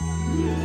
Yeah.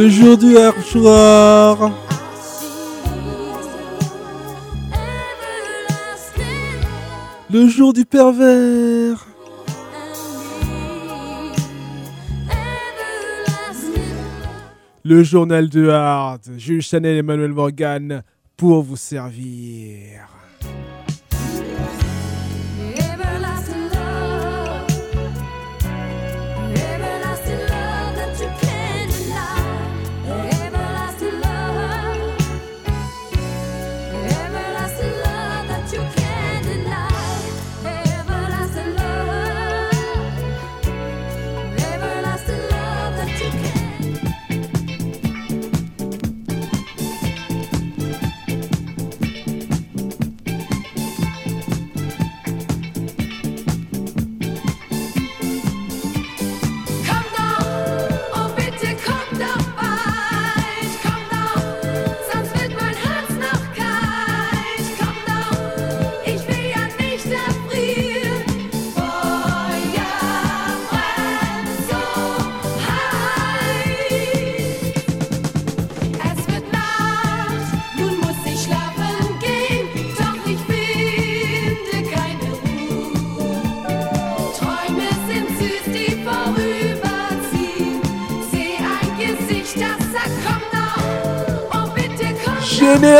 le jour du hardcore. Le jour du pervers. Le journal de Hard, Jules Chanel et Emmanuel Morgan pour vous servir.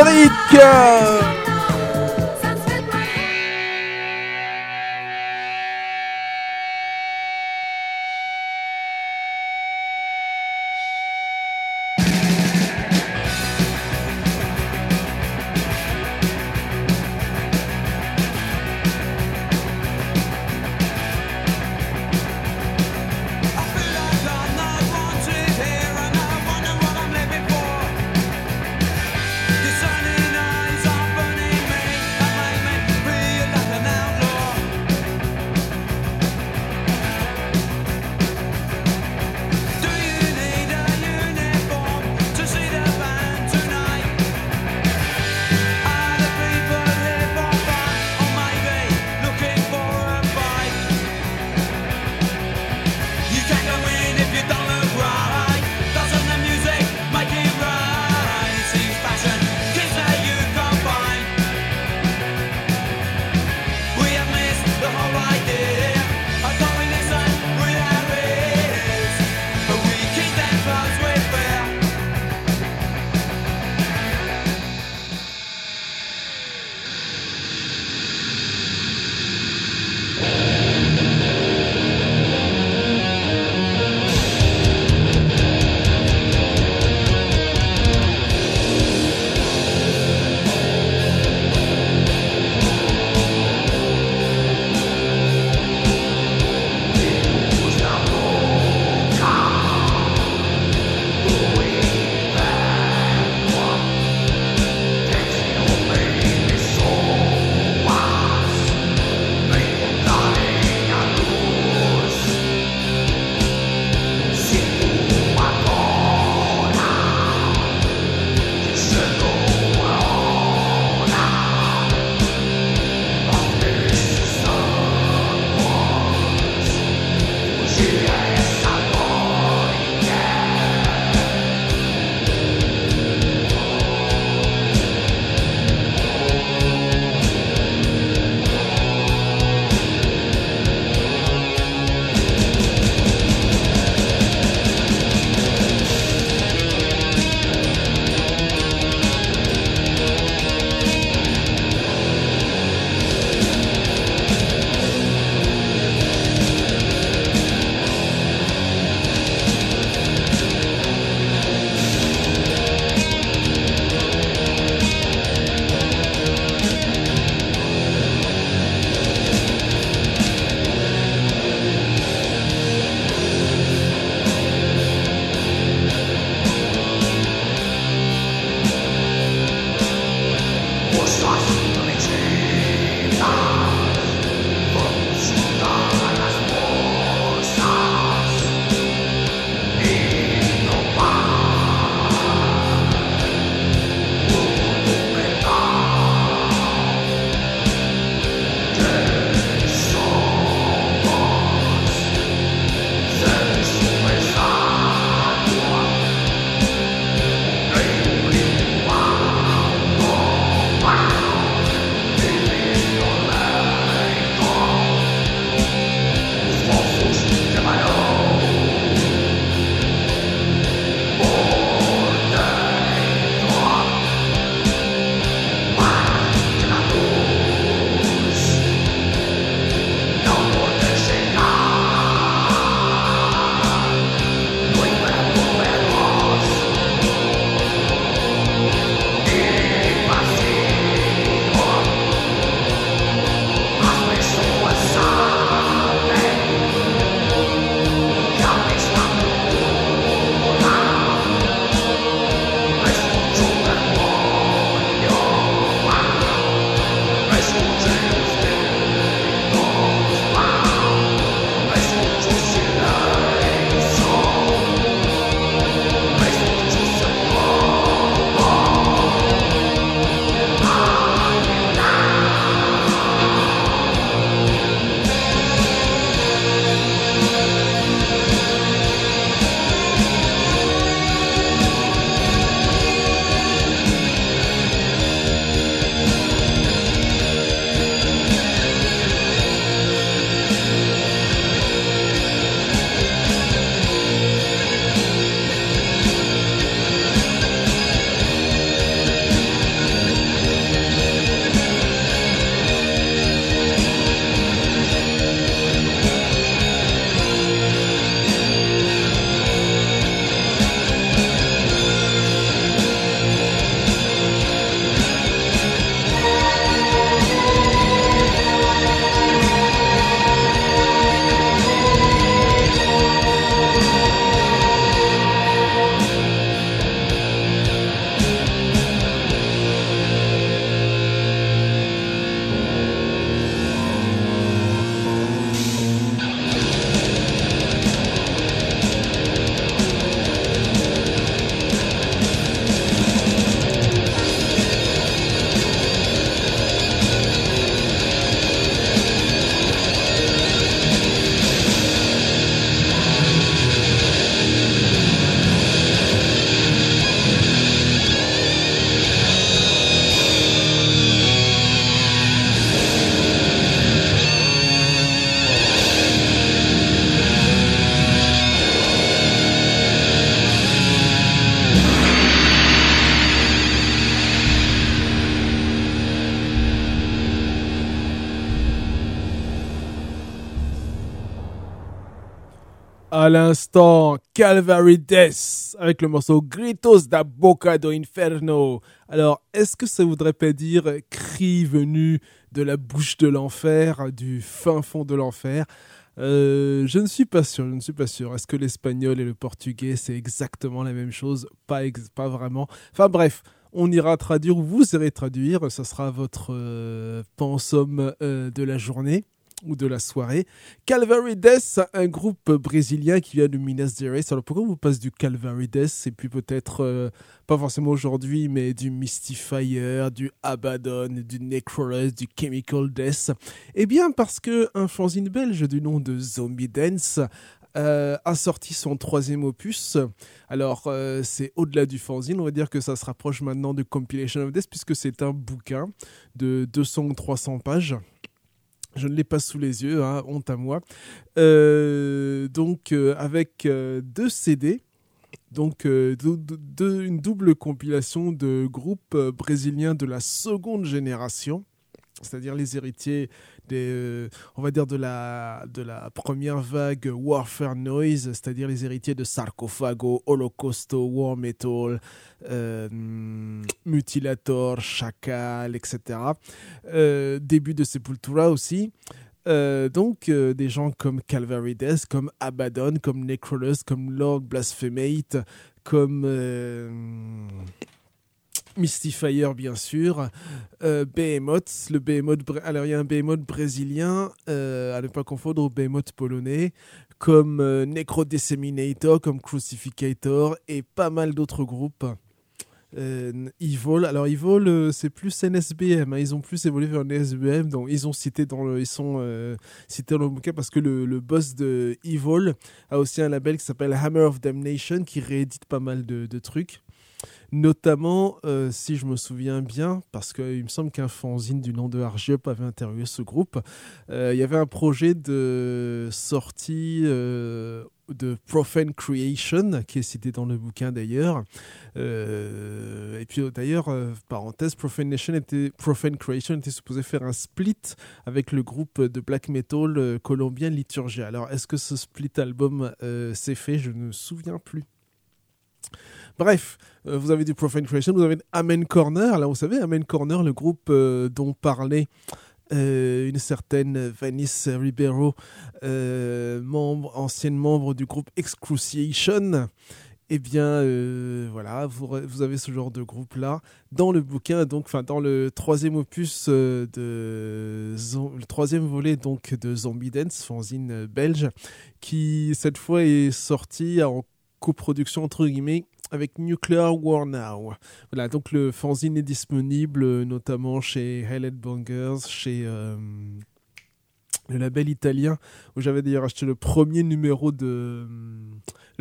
我的一天。À l'instant, Calvary Death avec le morceau Gritos da Boca do Inferno. Alors, est-ce que ça voudrait pas dire cri venu de la bouche de l'enfer, du fin fond de l'enfer? Euh, je ne suis pas sûr, je ne suis pas sûr. Est-ce que l'espagnol et le portugais c'est exactement la même chose? Pas, pas vraiment. Enfin bref, on ira traduire, vous irez traduire, ça sera votre euh, pensum euh, de la journée ou de la soirée. Calvary Death, un groupe brésilien qui vient de Minas Gerais. Alors pourquoi vous passe du Calvary Death et puis peut-être, euh, pas forcément aujourd'hui, mais du Mystifier, du Abaddon, du Necrolus, du Chemical Death? Eh bien parce que un fanzine belge du nom de Zombie Dance euh, a sorti son troisième opus. Alors, euh, c'est au-delà du fanzine, on va dire que ça se rapproche maintenant de Compilation of Death, puisque c'est un bouquin de 200 ou 300 pages. Je ne l'ai pas sous les yeux, hein, honte à moi. Euh, donc, avec deux CD, donc une double compilation de groupes brésiliens de la seconde génération, c'est-à-dire les héritiers euh, on va dire de la, première vague Warfare Noise, c'est-à-dire les héritiers de Sarcophago, Holocausto, War Metal, euh, Mutilator, Chacal, etc. Euh, début de Sepultura aussi. donc des gens comme Calvary Death, comme Abaddon, comme Necrolus, comme Lord Blasphemate, comme Mystifier bien sûr, euh, Behemoth, le Behemoth, alors il y a un Behemoth brésilien, euh, à ne pas confondre au Behemoth polonais, comme euh, Necro Disseminator, comme Crucificator et pas mal d'autres groupes. Euh, Evil, alors Evil c'est plus NSBM, hein. ils ont plus évolué vers NSBM, donc ils ont cité dans le, ils sont cités dans le bouquin parce que le, le, boss de Evil a aussi un label qui s'appelle Hammer of Damnation qui réédite pas mal de trucs. Notamment, euh, si je me souviens bien, parce qu'il me semble qu'un fanzine du nom de Argiop avait interviewé ce groupe, euh, il y avait un projet de sortie euh, de Profane Creation, qui est cité dans le bouquin d'ailleurs. et puis d'ailleurs, parenthèse, Profane, était, Profane Creation était supposé faire un split avec le groupe de black metal colombien Liturgia. Alors, est-ce que ce split album s'est fait? Je ne me souviens plus. Bref, euh, vous avez du Profane Creation, vous avez Amen Corner. Là, vous savez, Amen Corner, le groupe euh, dont parlait euh, une certaine Vanice Ribeiro, membre, ancienne membre du groupe Excruciation. Eh bien, voilà, vous, avez ce genre de groupe-là dans le bouquin, donc, enfin, dans le troisième opus le troisième volet donc de Zombie Dance, fanzine belge, qui cette fois est sorti en coproduction entre guillemets avec Nuclear War Now. Voilà, donc le fanzine est disponible euh, notamment chez Highlight Bangers, chez euh, le label italien, où j'avais d'ailleurs acheté le premier numéro de euh,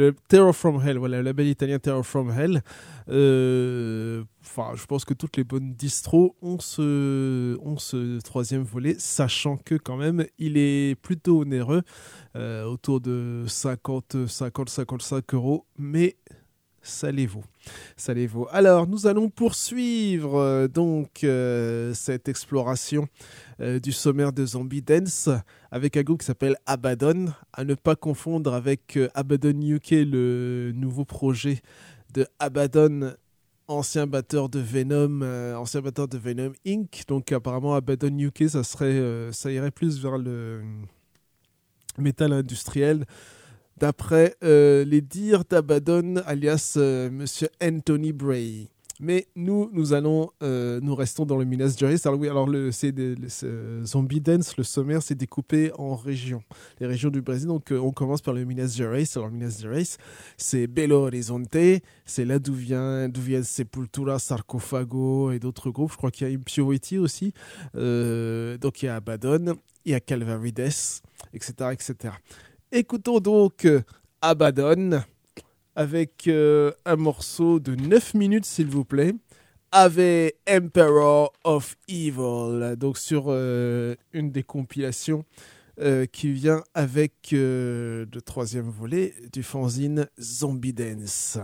le Terror from Hell, voilà, le label italien Terror from Hell. Enfin, je pense que toutes les bonnes distros ont ce, ont troisième volet, sachant que quand même, il est plutôt onéreux, autour de 50, 50, 55 euros, mais Salez-vous. Salez-vous. Alors, nous allons poursuivre euh, donc euh, cette exploration euh, du sommaire de Zombie Dance avec un groupe qui s'appelle Abaddon, à ne pas confondre avec Abaddon UK, le nouveau projet de Abaddon, ancien batteur de Venom, ancien batteur de Venom Inc. Donc apparemment Abaddon UK, ça serait, ça irait plus vers le métal industriel d'après euh, les dires d'Abaddon, alias euh, Monsieur Anthony Bray. Mais nous, nous allons, euh, nous restons dans le Minas Gerais. Alors oui, alors le, c'est Zombie Dance, le sommaire, c'est découpé en régions, les régions du Brésil. Donc on commence par le Minas Gerais. Alors Minas Gerais, c'est Belo Horizonte, c'est là d'où vient, d'où vient Sepultura, Sarcophago et d'autres groupes. Je crois qu'il y a Impurity aussi. donc il y a Abaddon, il y a Calvary Death, etc., etc. Écoutons donc euh, Abaddon avec euh, un morceau de 9 minutes s'il vous plaît avec Emperor of Evil donc sur euh, une des compilations qui vient avec le troisième volet du fanzine Zombie Dance.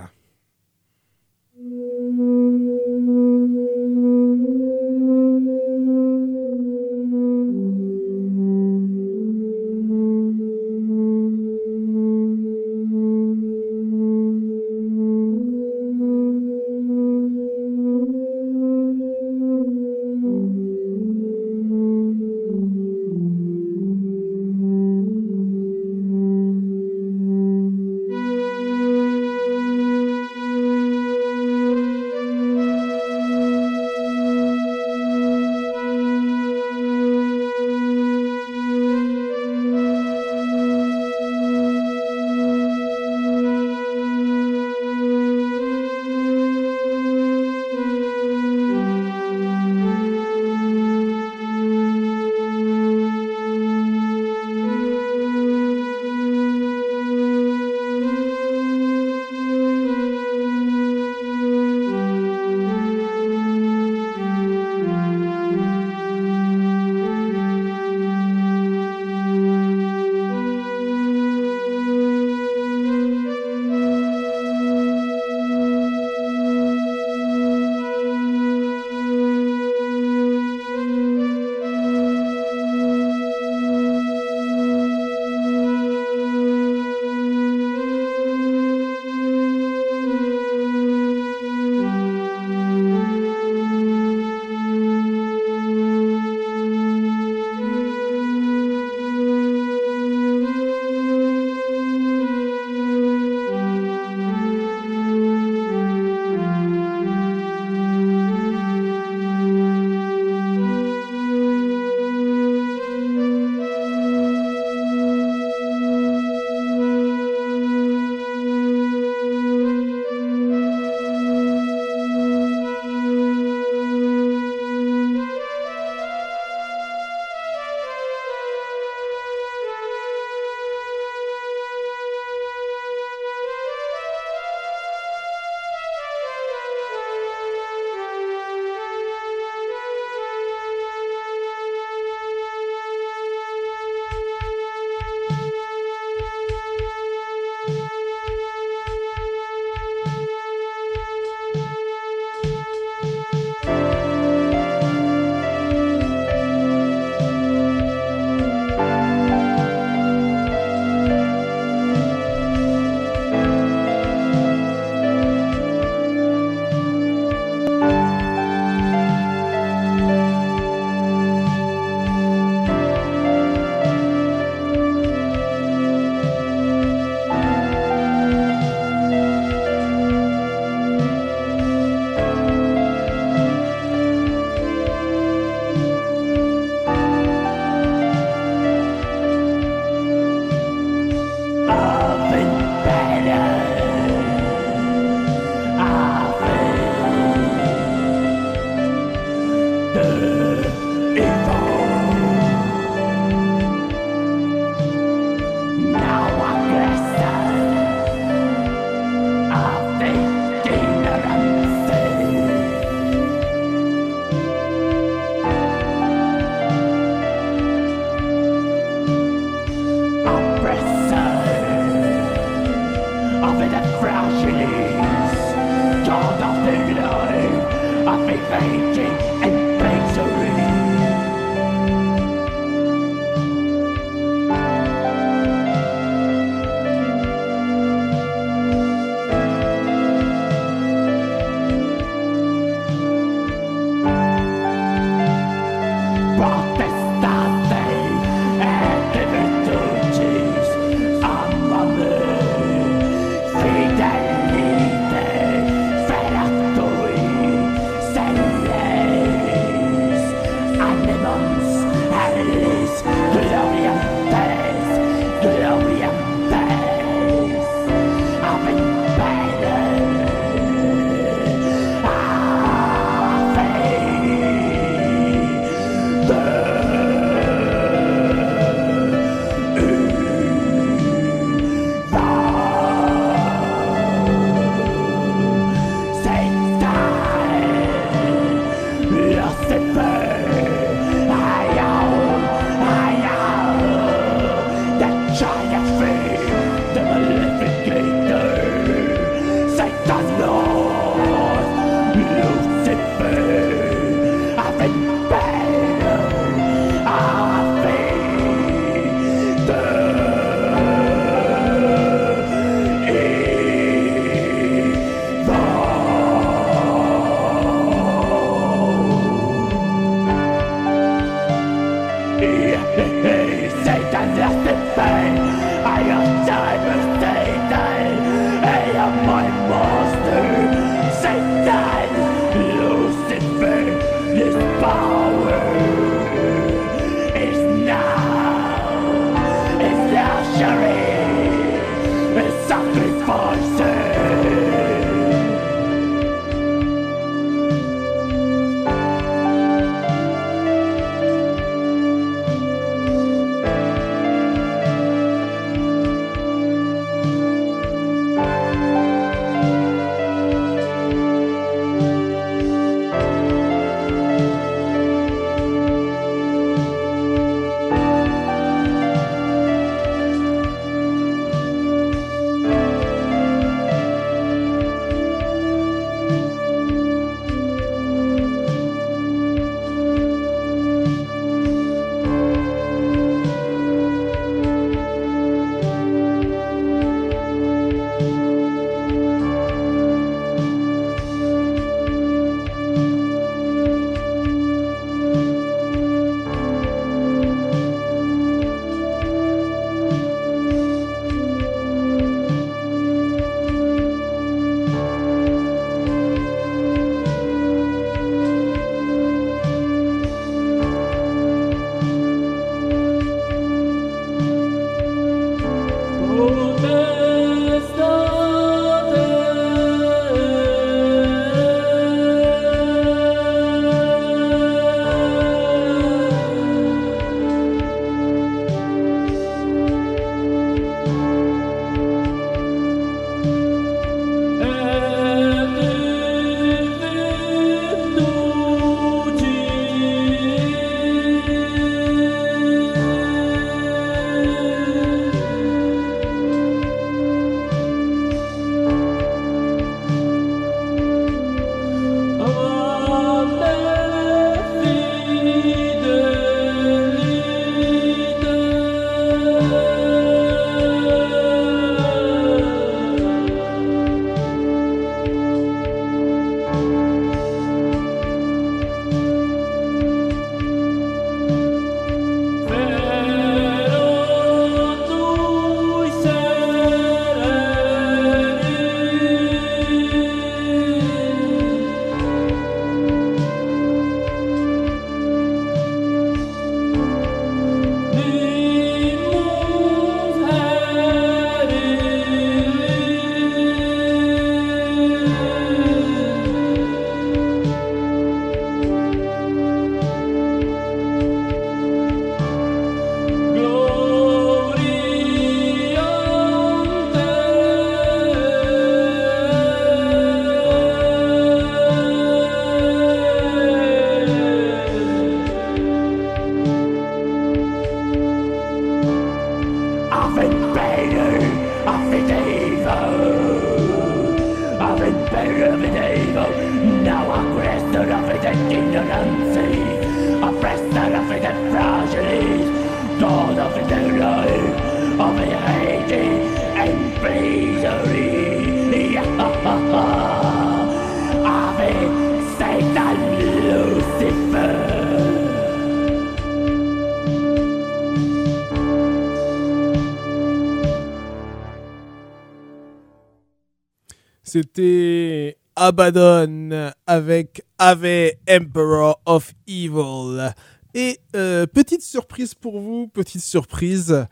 C'était Abaddon avec Ave Emperor of Evil. Et euh, petite surprise pour vous, petite surprise.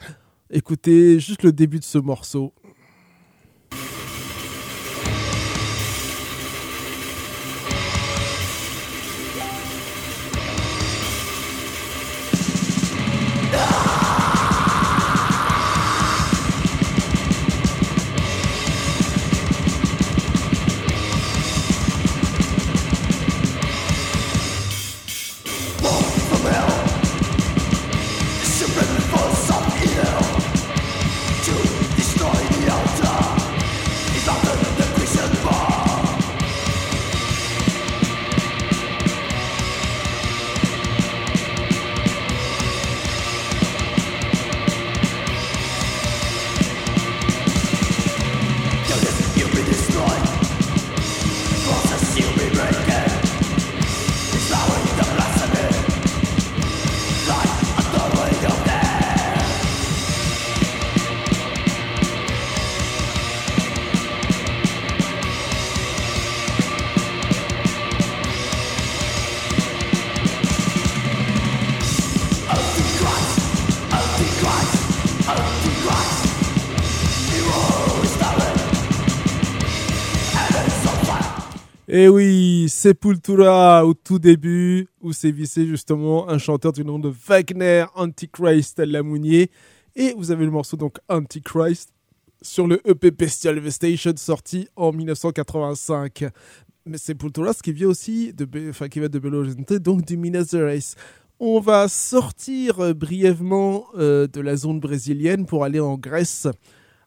Écoutez juste le début de ce morceau. Et oui, Sepultura au tout début, où sévissait justement un chanteur du nom de Wagner Antichrist Lamounier. Et vous avez le morceau donc Antichrist sur le EP Bestial Devastation sorti en 1985. Mais Sepultura, ce qui vient aussi de, enfin, qui vient de Belo Horizonte, donc du Minas Gerais. On va sortir euh, brièvement euh, de la zone brésilienne pour aller en Grèce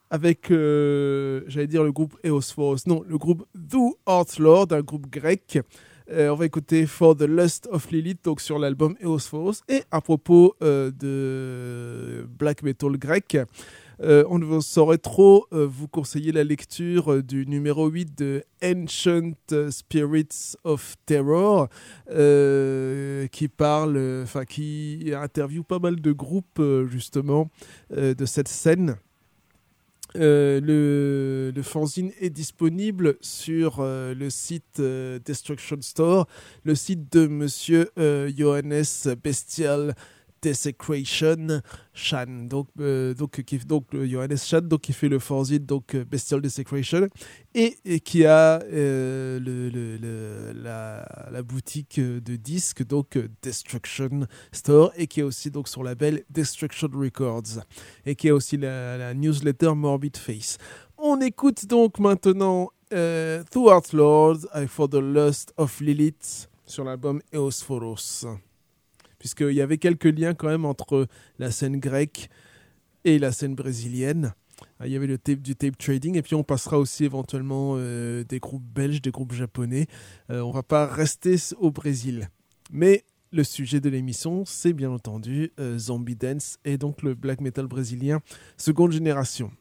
avec, euh, j'allais dire le groupe Eosphos, non, le groupe The Art Lord, un groupe grec. Euh, on va écouter For the Lust of Lilith, donc sur l'album Eosphos. Et à propos euh, de black metal grec, on ne saurait trop vous conseiller la lecture du numéro 8 de Ancient Spirits of Terror, qui parle, enfin qui interviewe pas mal de groupes justement de cette scène. Euh, le, le fanzine est disponible sur euh, le site euh, Destruction Store, le site de monsieur Johannes Bestial Desecration Chan, donc, euh, donc, donc le Johannes Chan, donc, qui fait le fanzine donc, euh, Bestial Desecration, et, qui a euh, le, la, boutique euh, de disques, donc euh, Destruction Store, et qui est aussi donc son label Destruction Records et qui a aussi la, newsletter Morbid Face. On écoute donc maintenant euh, Throughout Lords I For the Lust of Lilith sur l'album Eosphoros. Puisqu'il y avait quelques liens quand même entre la scène grecque et la scène brésilienne. Ah, Il y avait le tape, du tape trading et puis on passera aussi éventuellement euh, des groupes belges, des groupes japonais. Euh, on va pas rester au Brésil. Mais le sujet de l'émission, c'est bien entendu euh, Zombie Dance et donc le black metal brésilien seconde génération.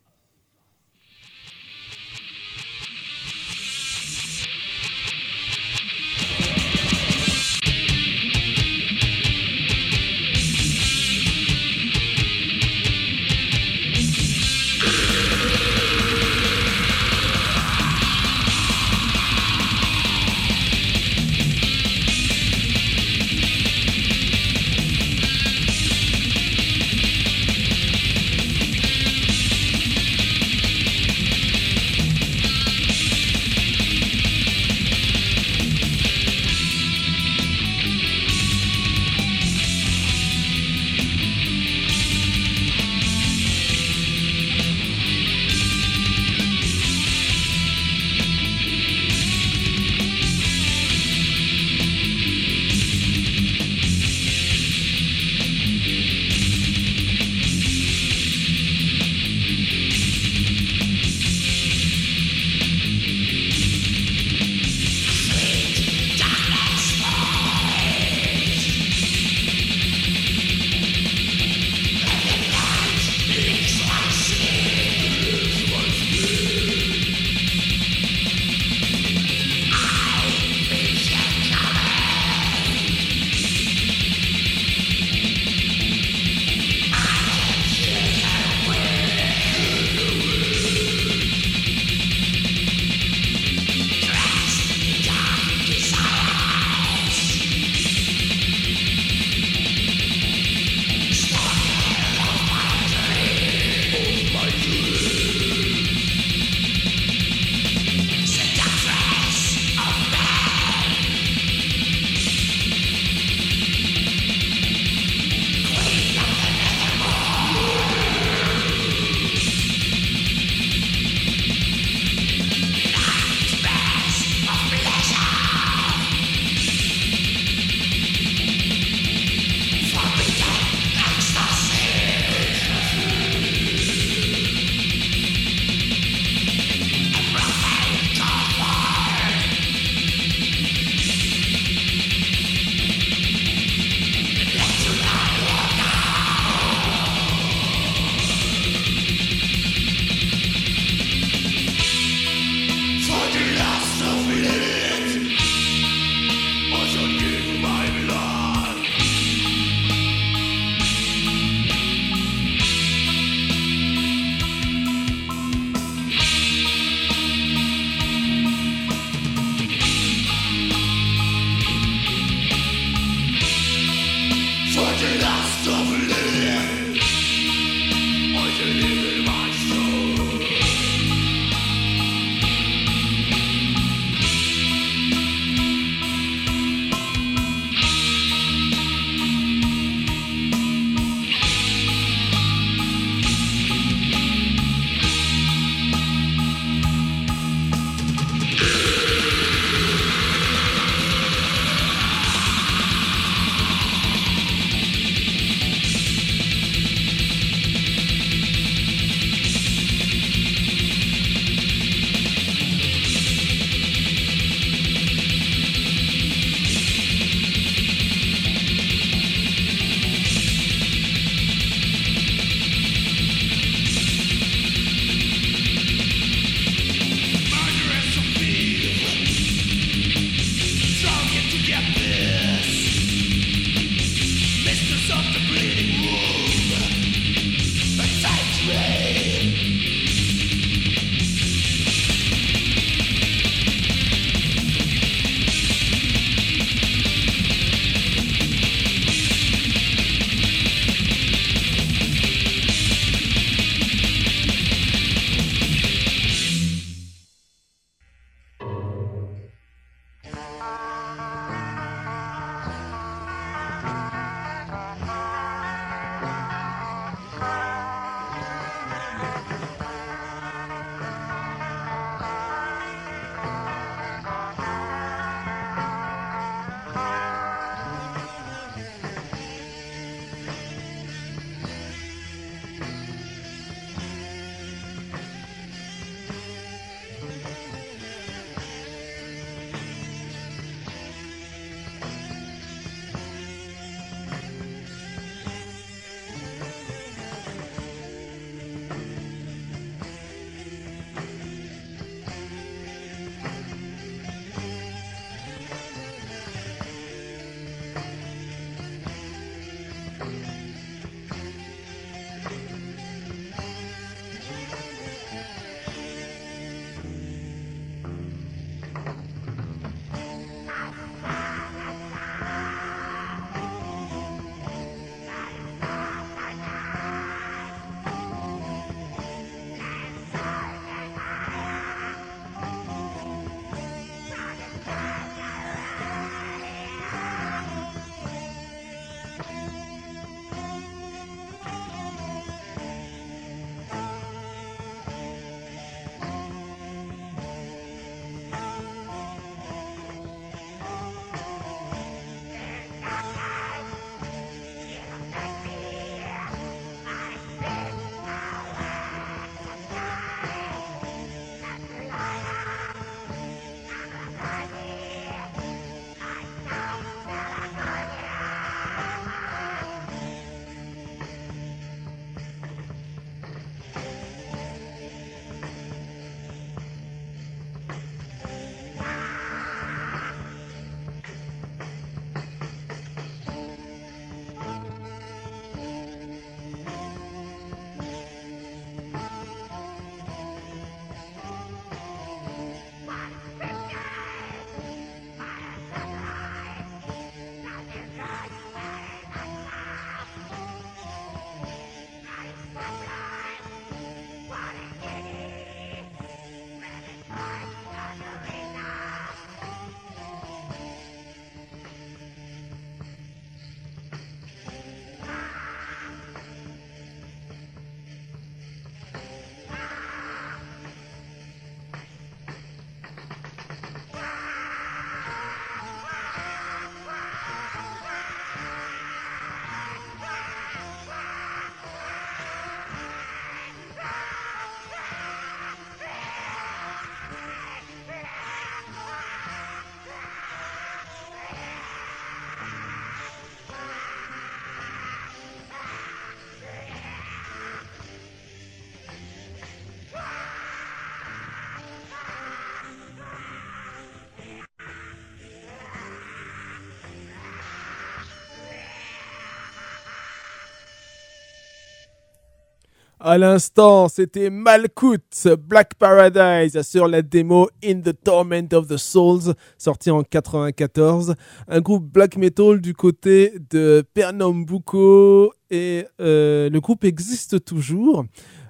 À l'instant, c'était Malkout, Black Paradise sur la démo In the Torment of the Souls, sorti en 94. Un groupe black metal du côté de Pernambuco et euh, le groupe existe toujours.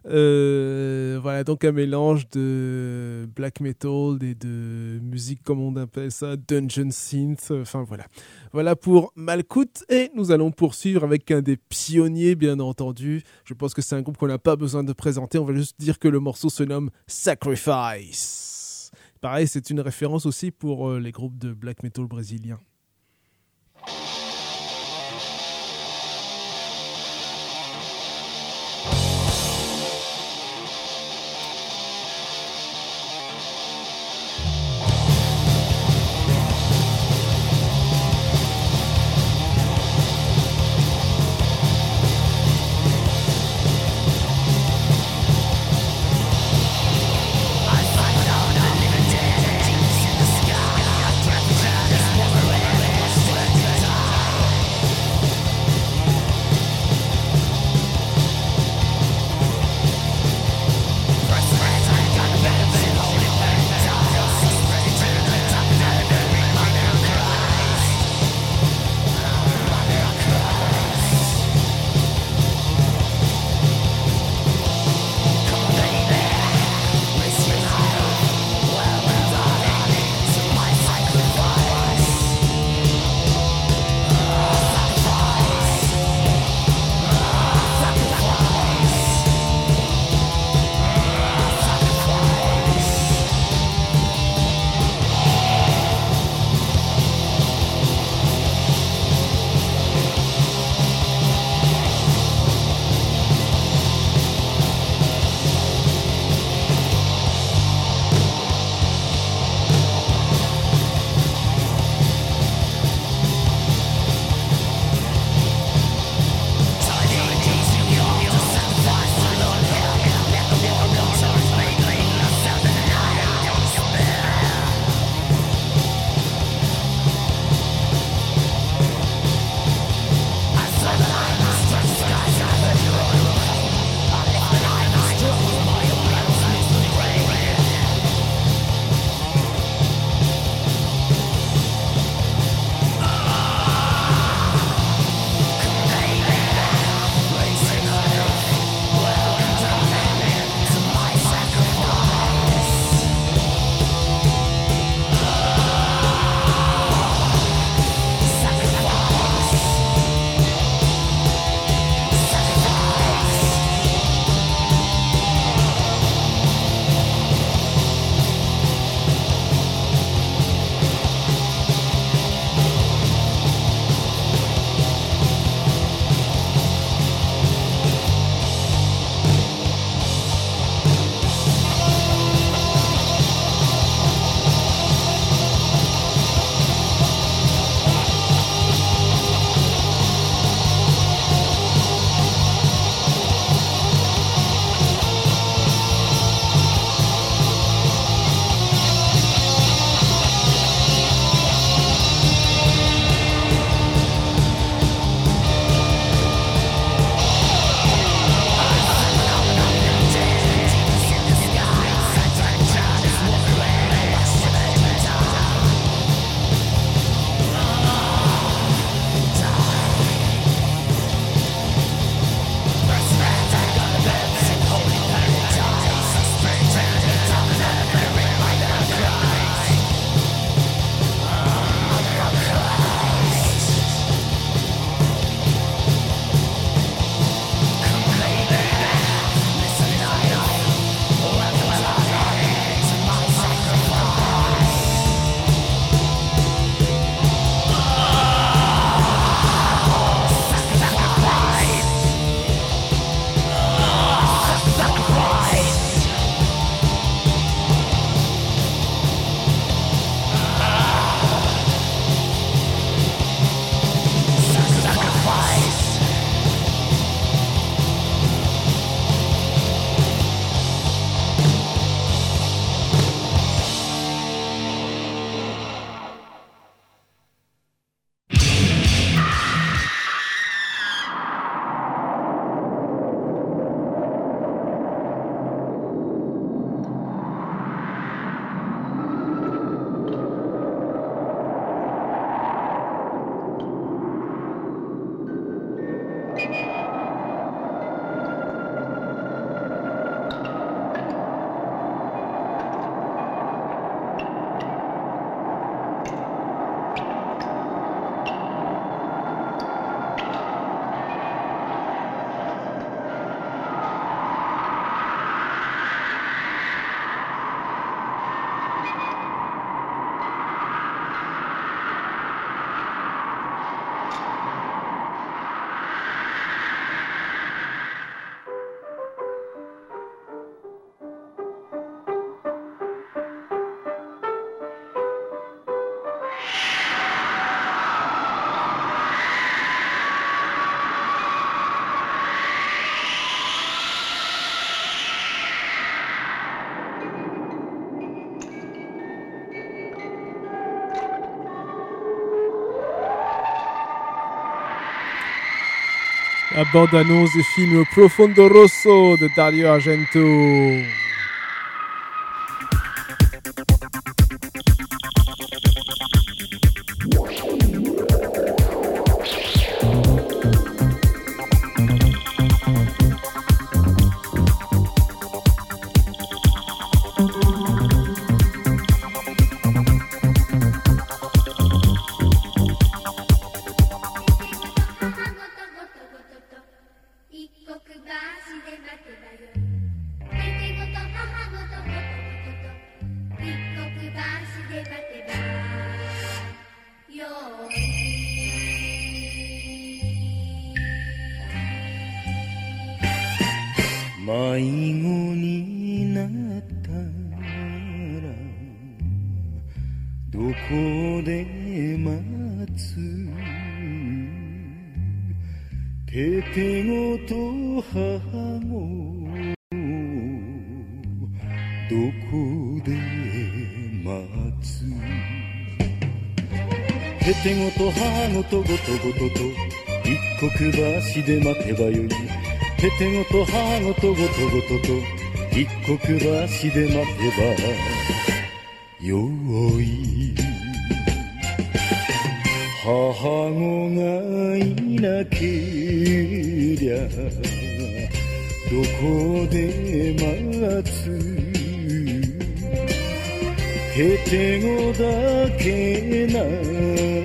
Euh, voilà, donc un mélange de black metal et de musique, comme on appelle ça, dungeon synth. Enfin voilà. Voilà pour Malkout. Et nous allons poursuivre avec un des pionniers, bien entendu. Je pense que c'est un groupe qu'on n'a pas besoin de présenter. On va juste dire que le morceau se nomme Sacrifice. Pareil, c'est une référence aussi pour euh, les groupes de black metal brésiliens. La bande-annonce du film Profondo Rosso de Dario Argento. ごとごとと一刻橋で待てばよいててごと母ごとごとごとと一刻橋で待てばよい母子がいなけりゃどこで待つへてごだけな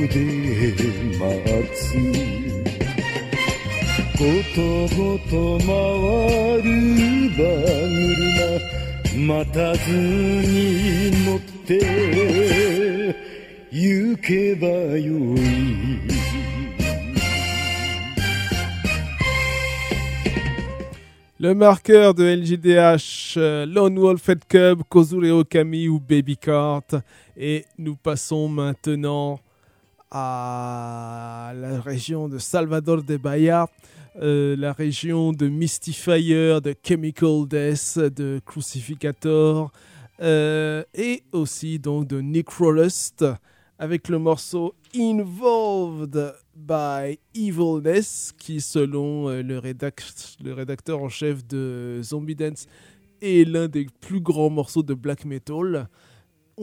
で待つことごと回る馬車待たずに乗って行けばよい Le marqueur de LJDH, euh, Lone Wolf Head Cub, Kozure Okami ou Baby Cart. Et nous passons maintenant à la région de Salvador de Bahia, euh, la région de Mystifier, de Chemical Death, de Crucificator, euh, et aussi donc de Necrolust, avec le morceau Involved by Evilness, qui selon euh, le, le rédacteur en chef de Zombie Dance est l'un des plus grands morceaux de black metal.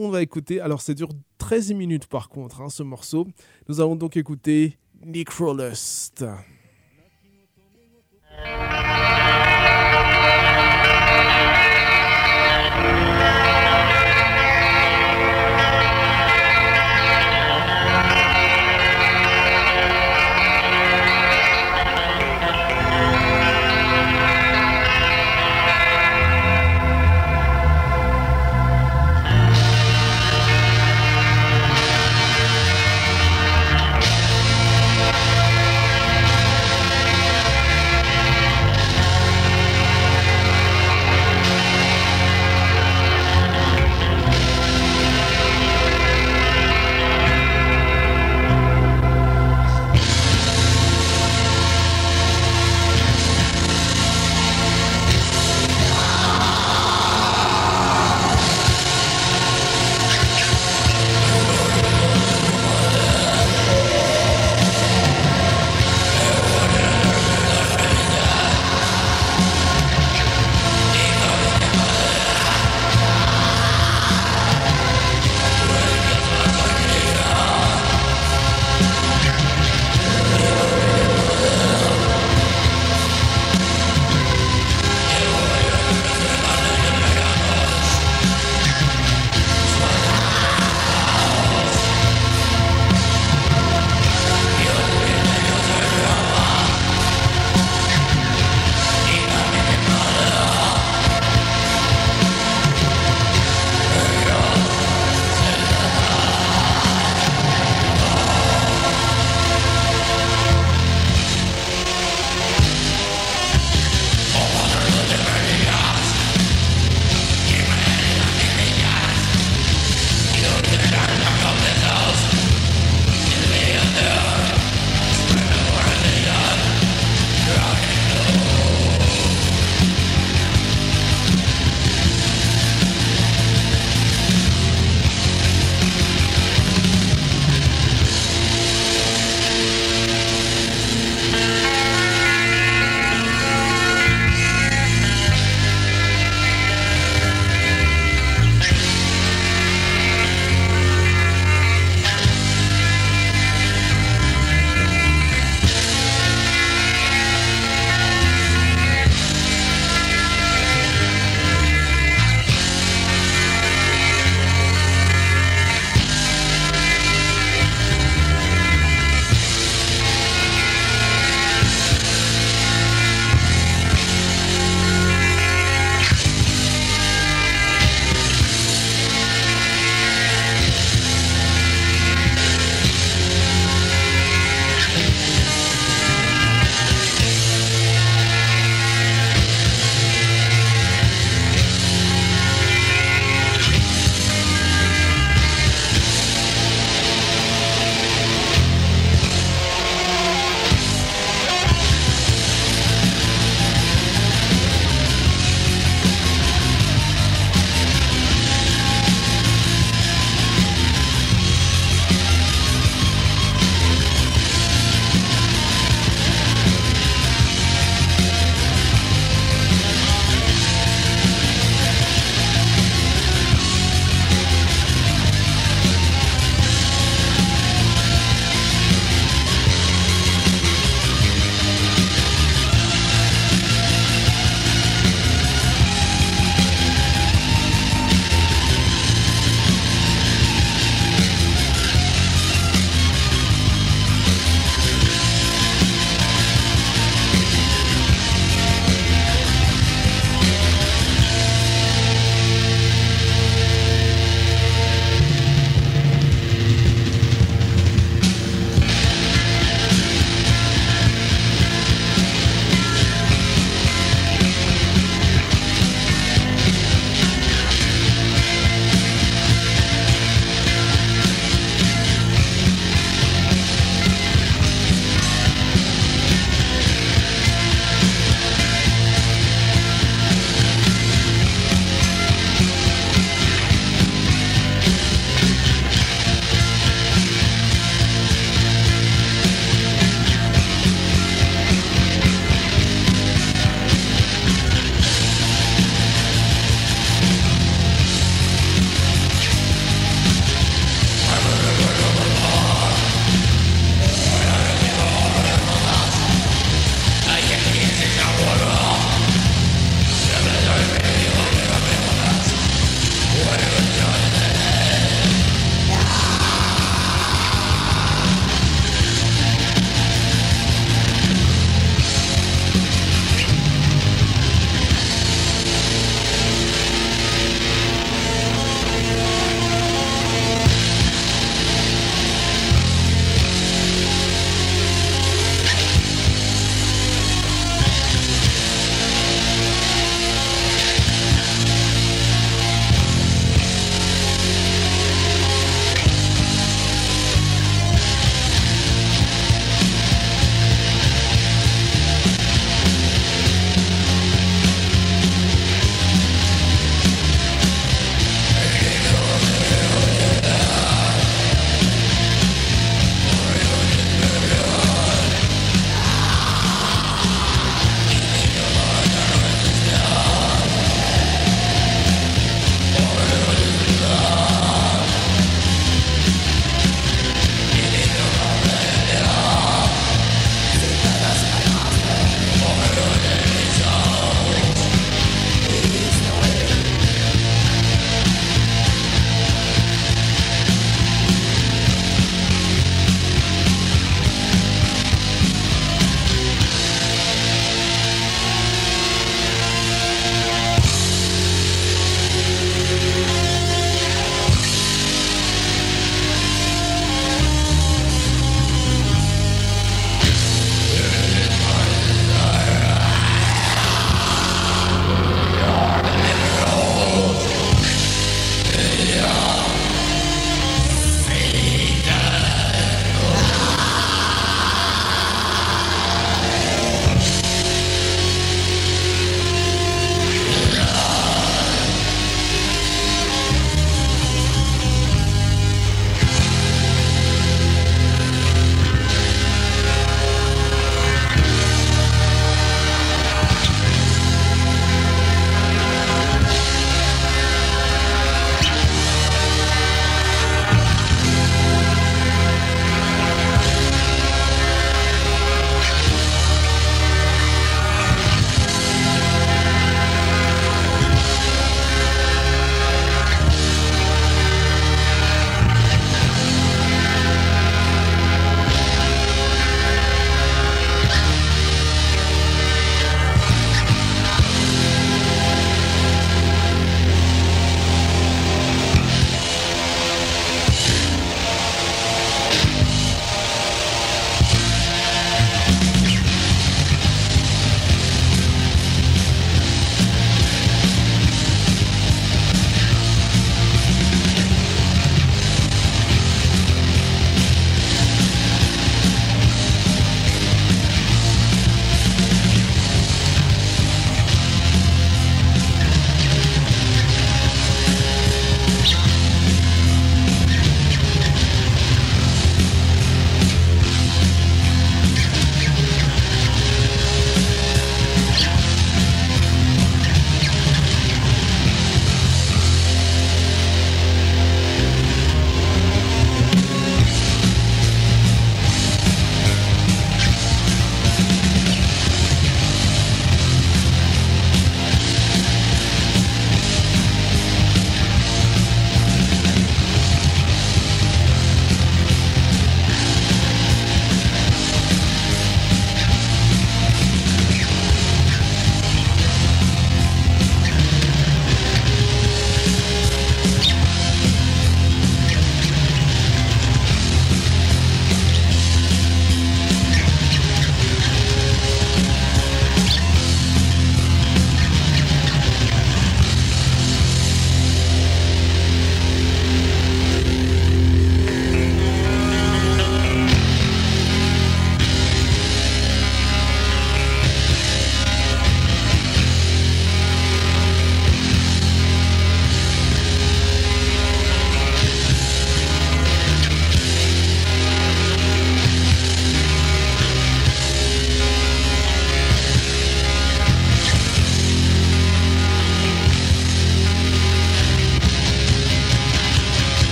On va écouter, alors c'est dure 13 minutes par contre hein, ce morceau. Nous allons donc écouter Necrolust.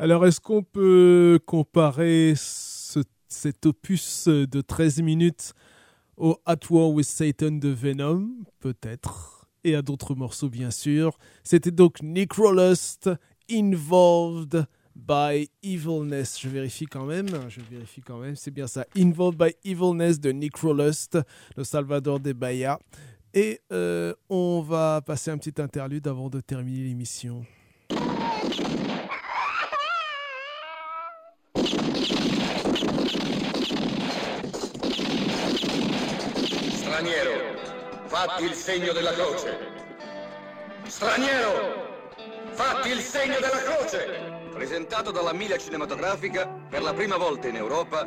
Alors, est-ce qu'on peut comparer ce- cet opus de 13 minutes au At War with Satan de Venom? Peut-être. Et à d'autres morceaux, bien sûr. C'était donc Necrolust, Involved by Evilness. Je vérifie quand même. Je vérifie quand même. C'est bien ça. Involved by Evilness de Necrolust, le Salvador de Bahia. Et euh, on va passer un petit interlude avant de terminer l'émission. Straniero, fatti il segno della croce. Straniero, fatti il segno della croce. Presentato dalla Mila Cinematografica per la prima volta in Europa,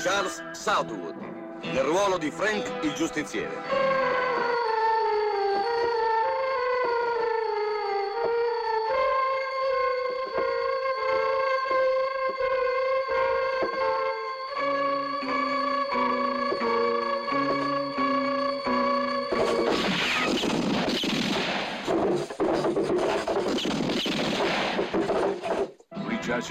Charles Southwood, nel ruolo di Frank il giustiziere.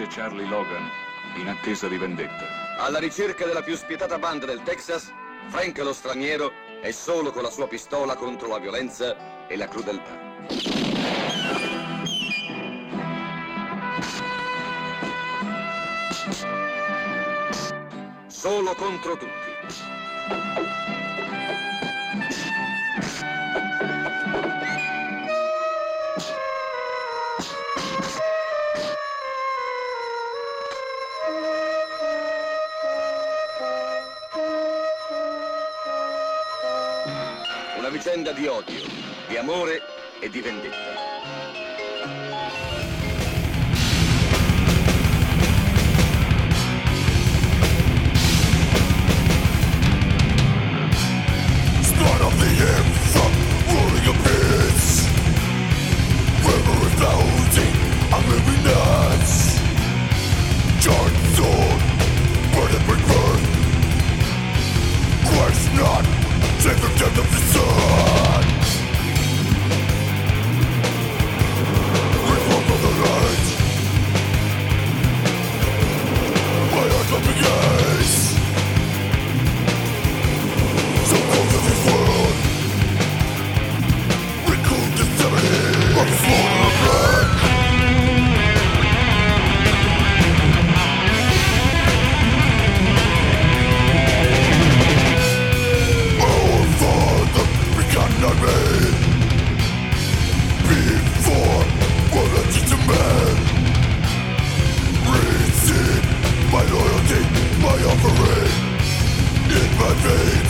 Charlie Logan, in attesa di vendetta. Alla ricerca della più spietata banda del Texas, Frank lo straniero è solo con la sua pistola contro la violenza e la crudeltà. Solo contro tutti. una vicenda di odio, di amore e di vendetta. Dark Zone, burn and burn, burn. Quest not save the death in